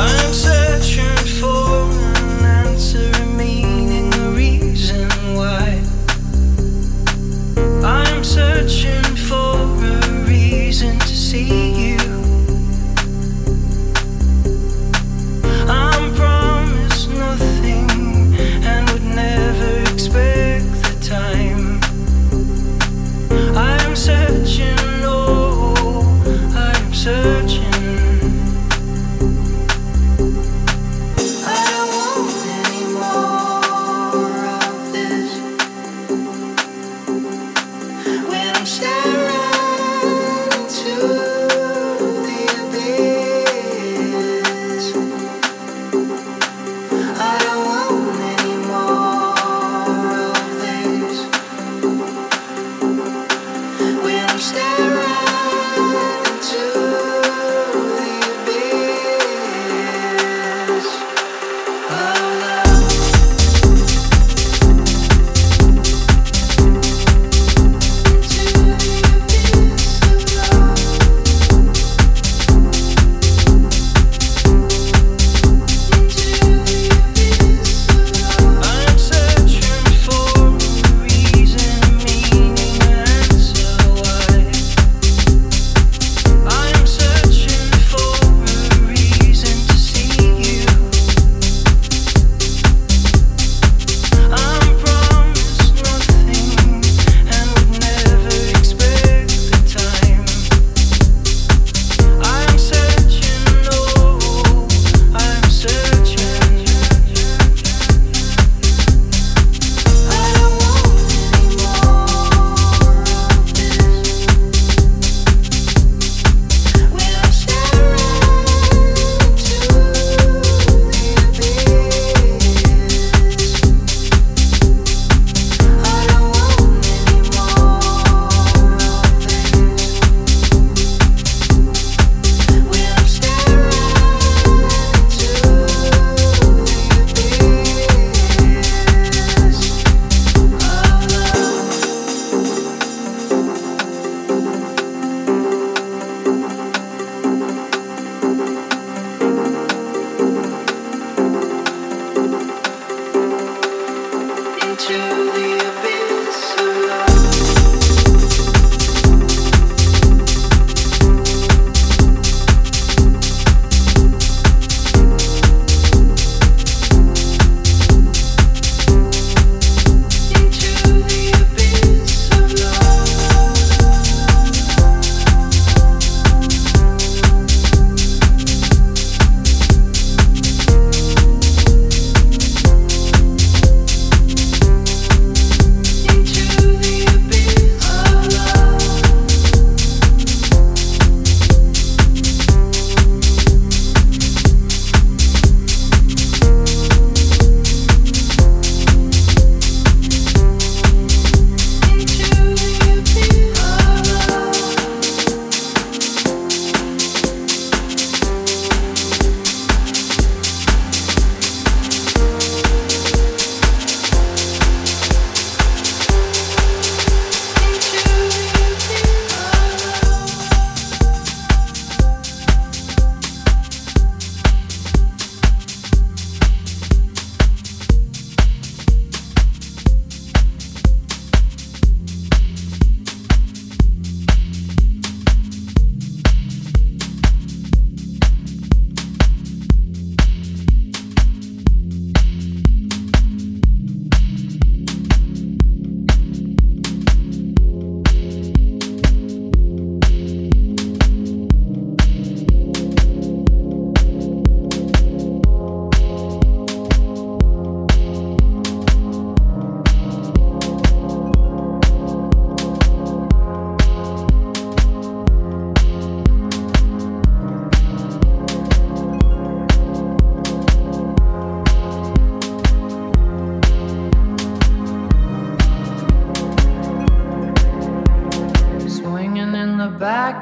I'm sad.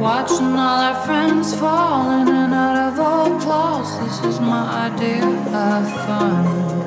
Watching all our friends falling in and out of applause. This is my idea of fun.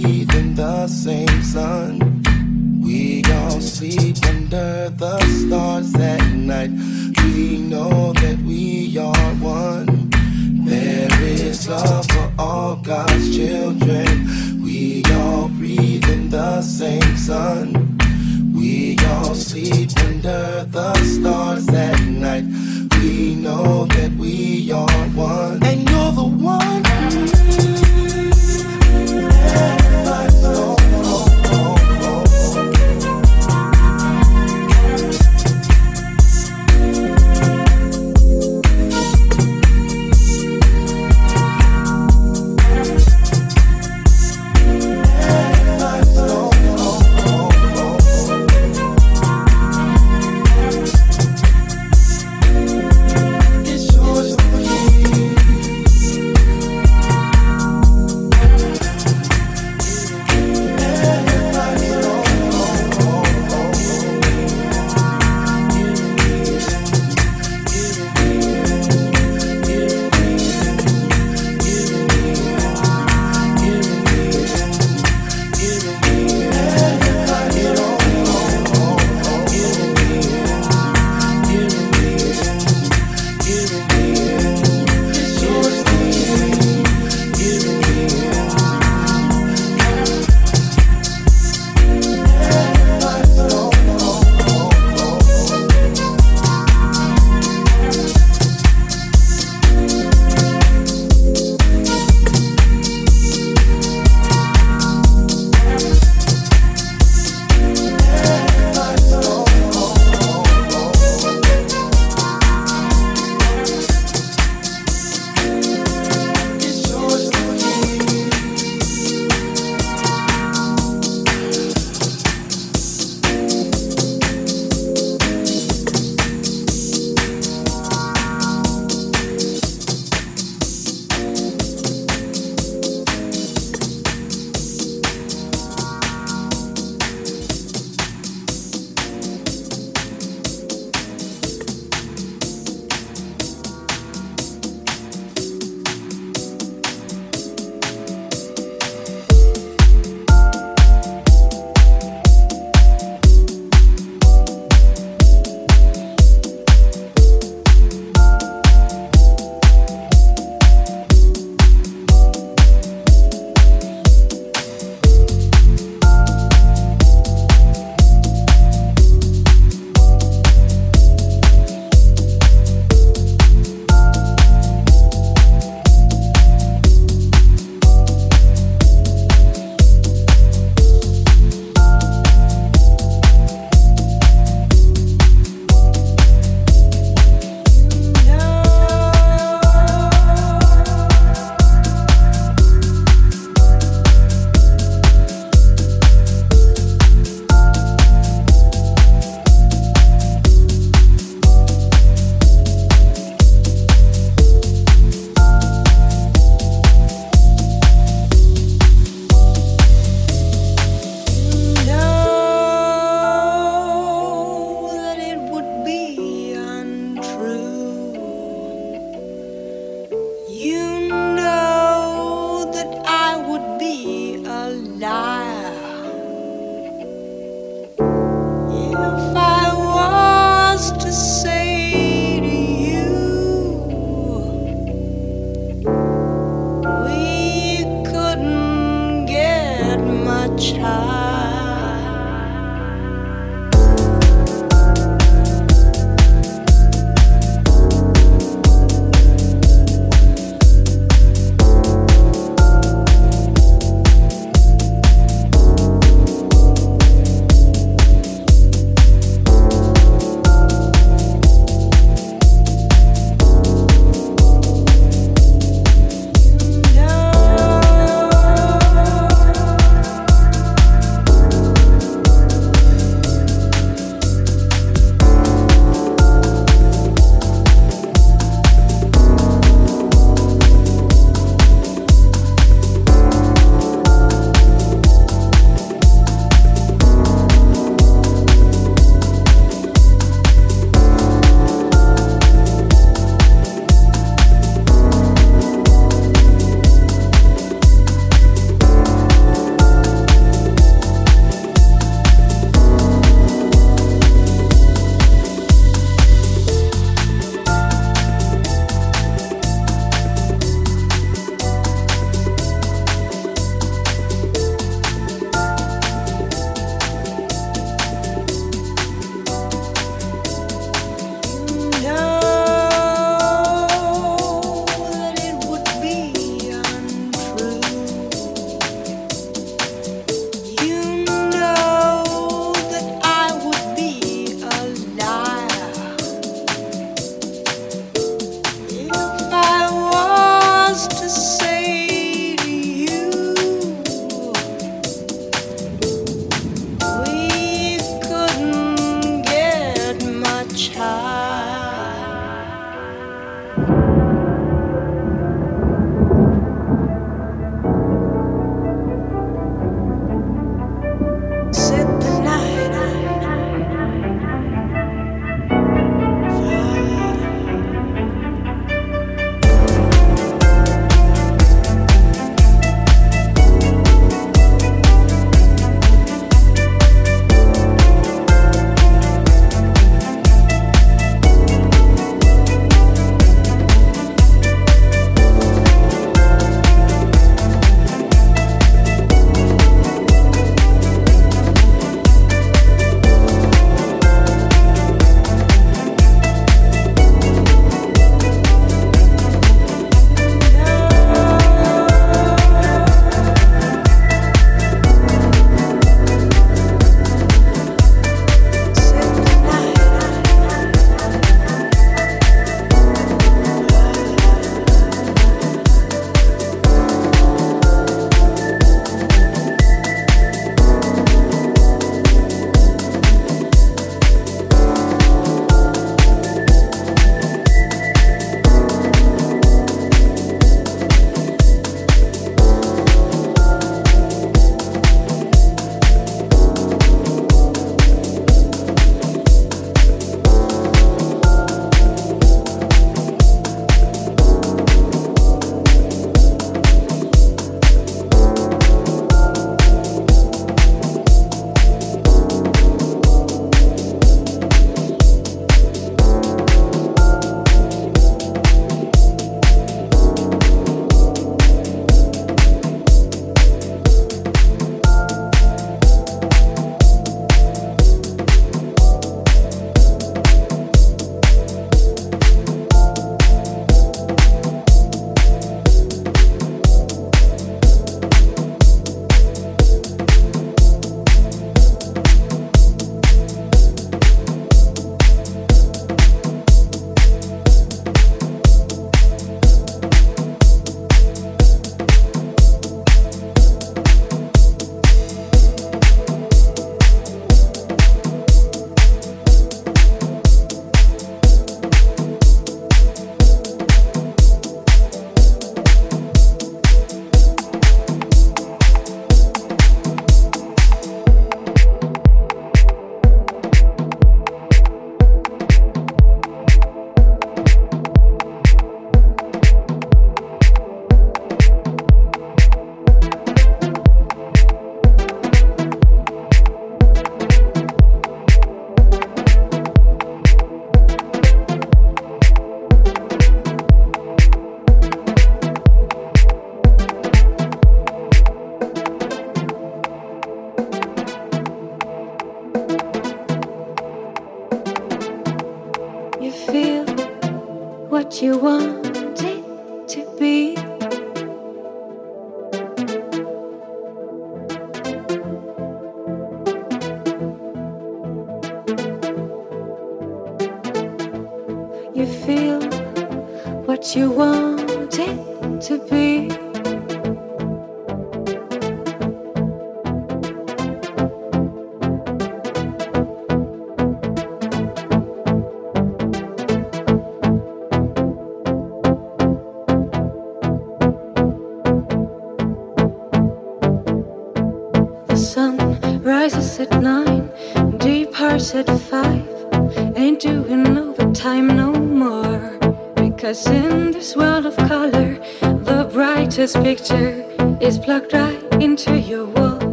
breathe in the same sun. We all sleep under the stars at night. We know that we are one. There is love for all God's children. We all breathe in the same sun. We all sleep under the stars at night. We know that we are one.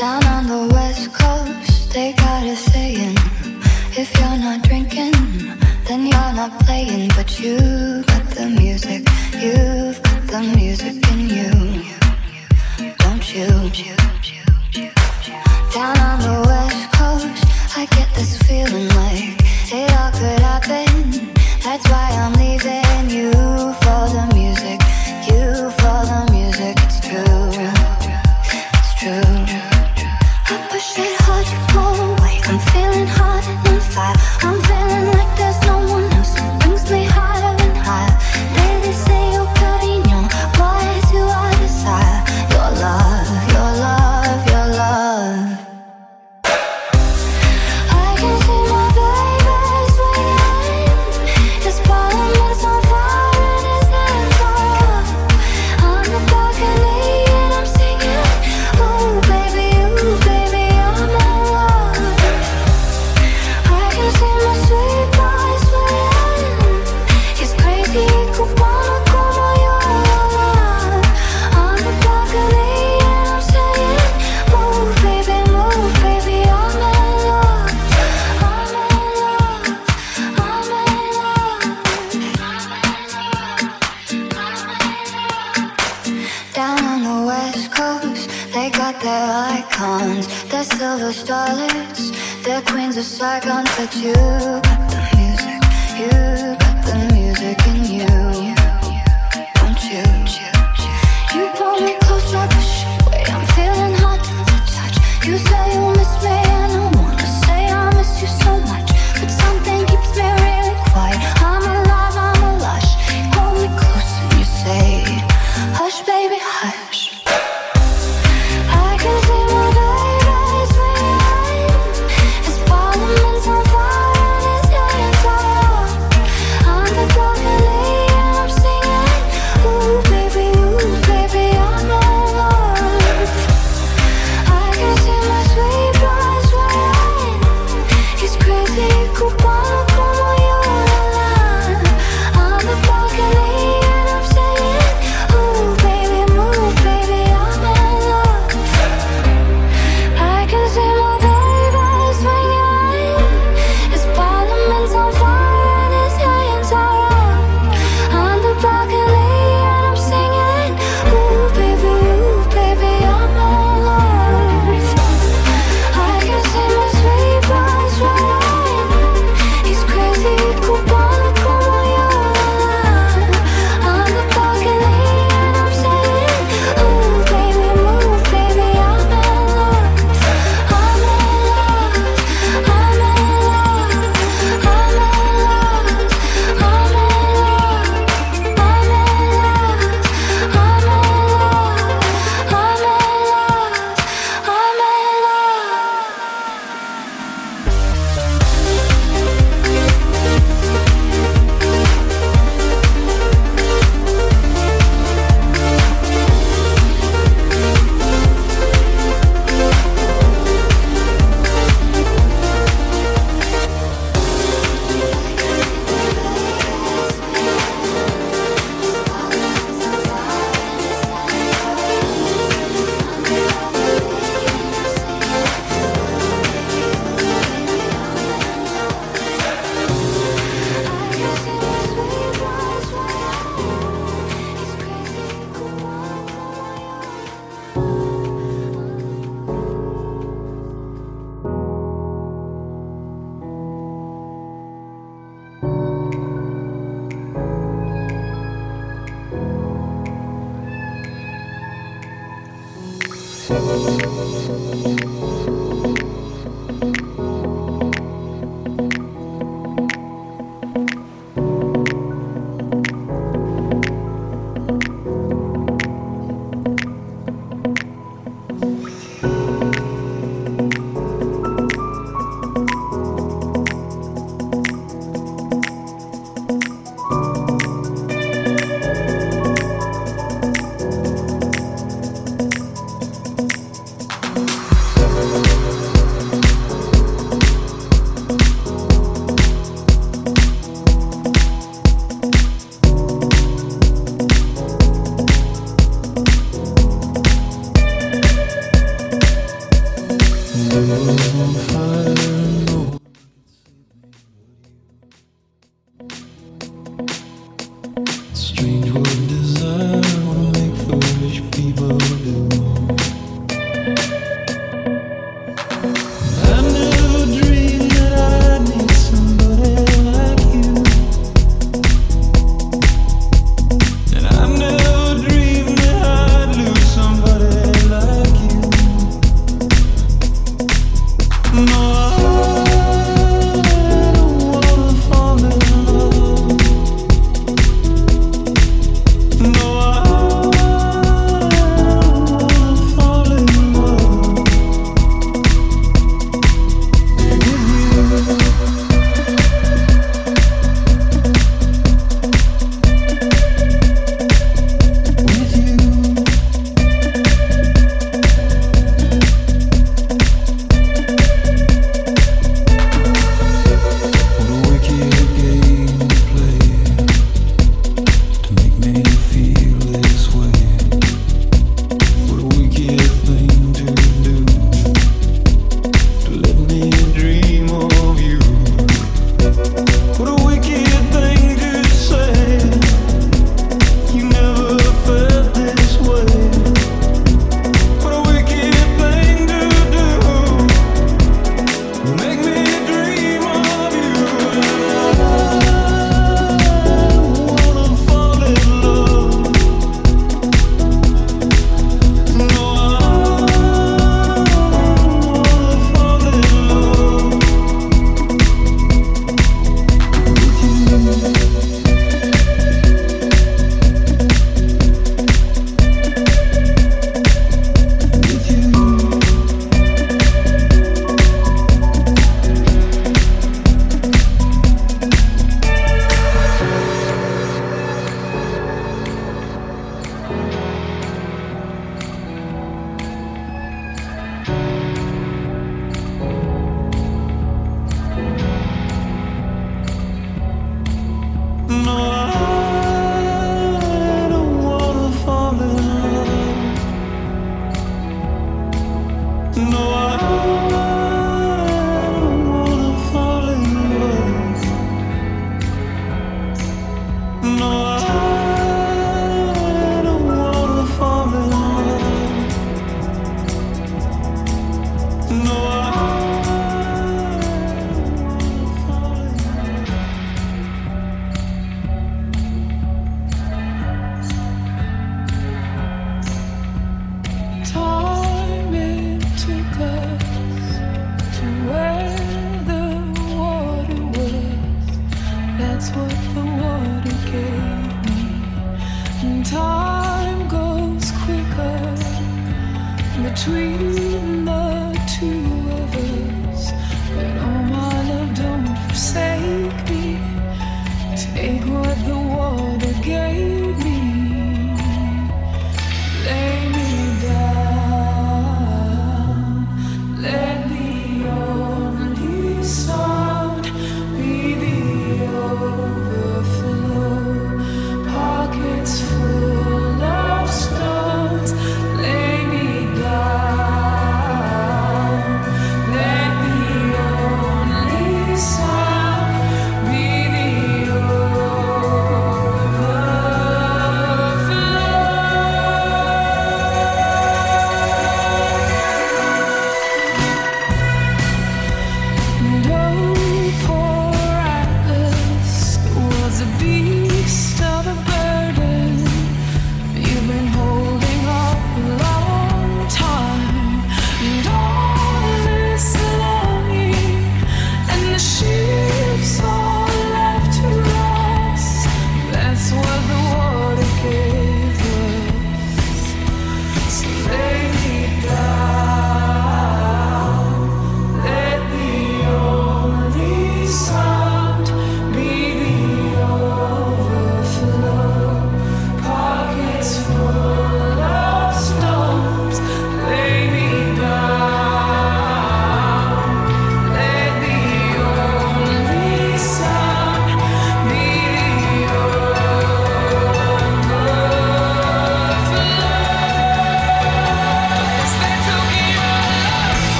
Down on the west coast, they got a saying If you're not drinking, then you're not playing But you got the music, you've got the music in you Don't you? Down on the west coast, I get this feeling like It all could happen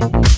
Thank you.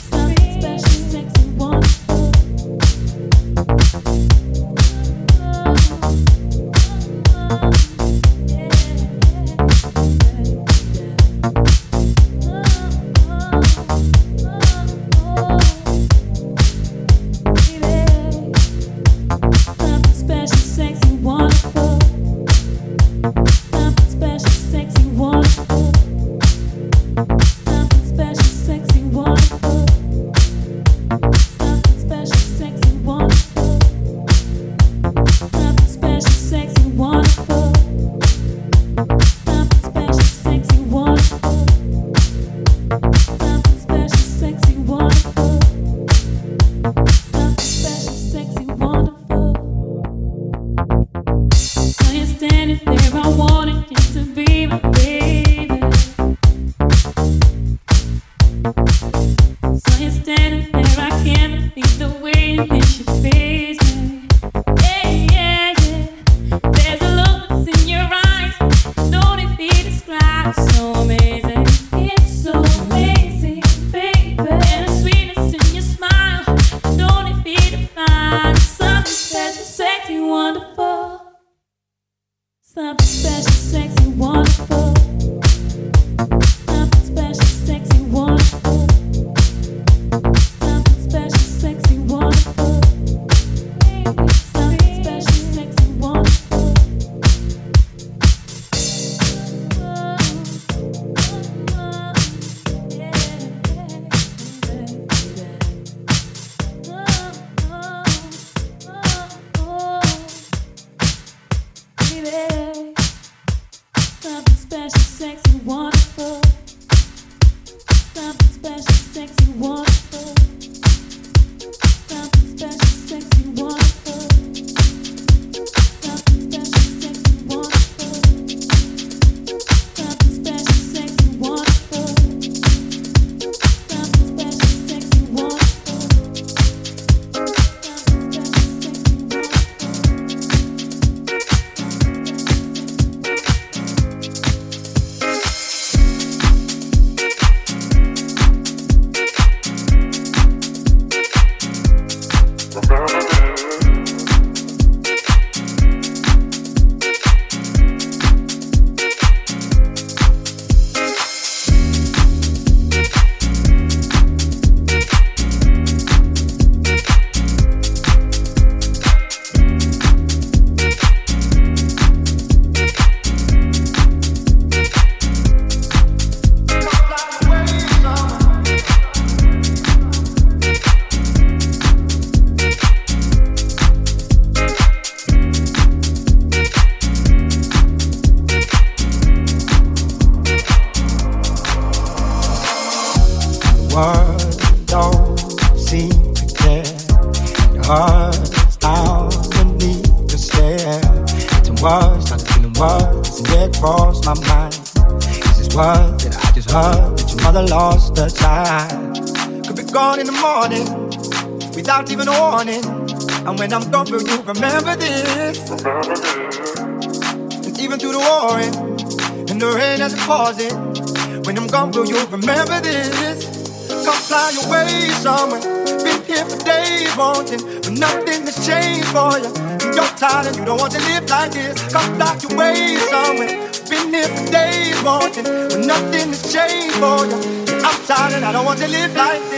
you don't want to live like this. Come back your way somewhere. Been here for days wanting, but nothing has changed for you. I'm tired and I don't want to live like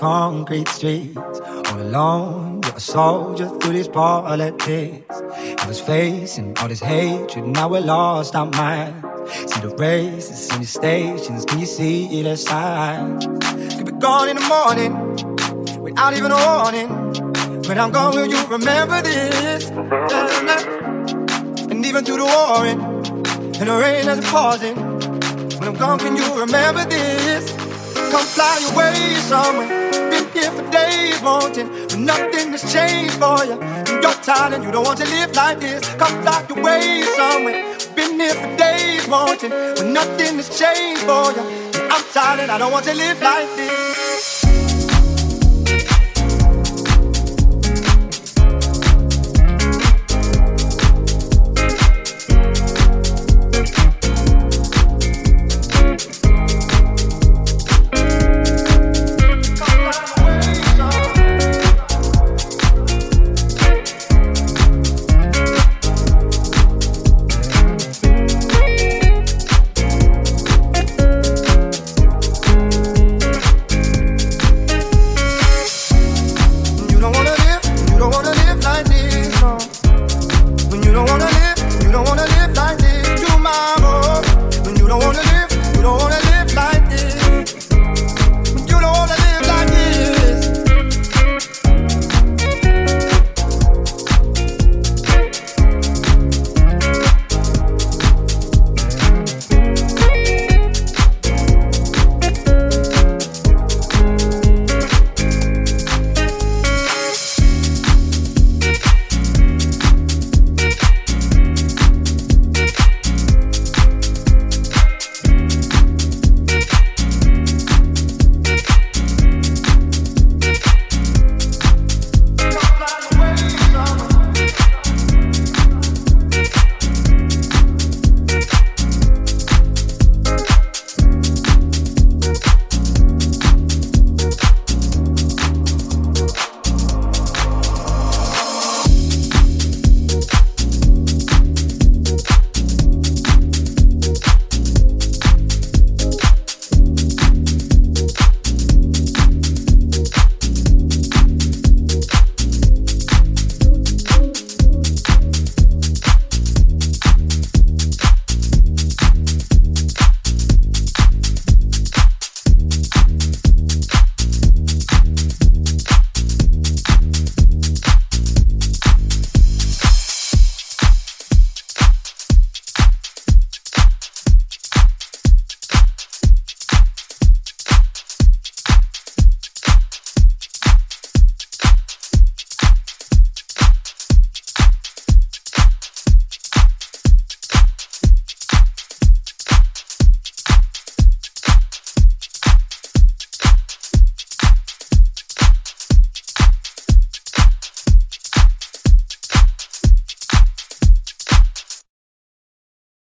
concrete streets. All alone, you're a soldier through these politics. I was facing all this hatred, now we're lost our minds. See the races and the stations, can you see the signs? Could be gone in the morning, without even a warning. When I'm gone, will you remember this? And even through the warring, and the rain that's pausing. When I'm gone, can you remember this? Come fly away somewhere. Been here for days, wanting, but nothing has changed for you. And you're tired and you don't want to live like this. Come fly away somewhere. Been here for days, wanting, but nothing has changed for you. And I'm tired and I don't want to live like this.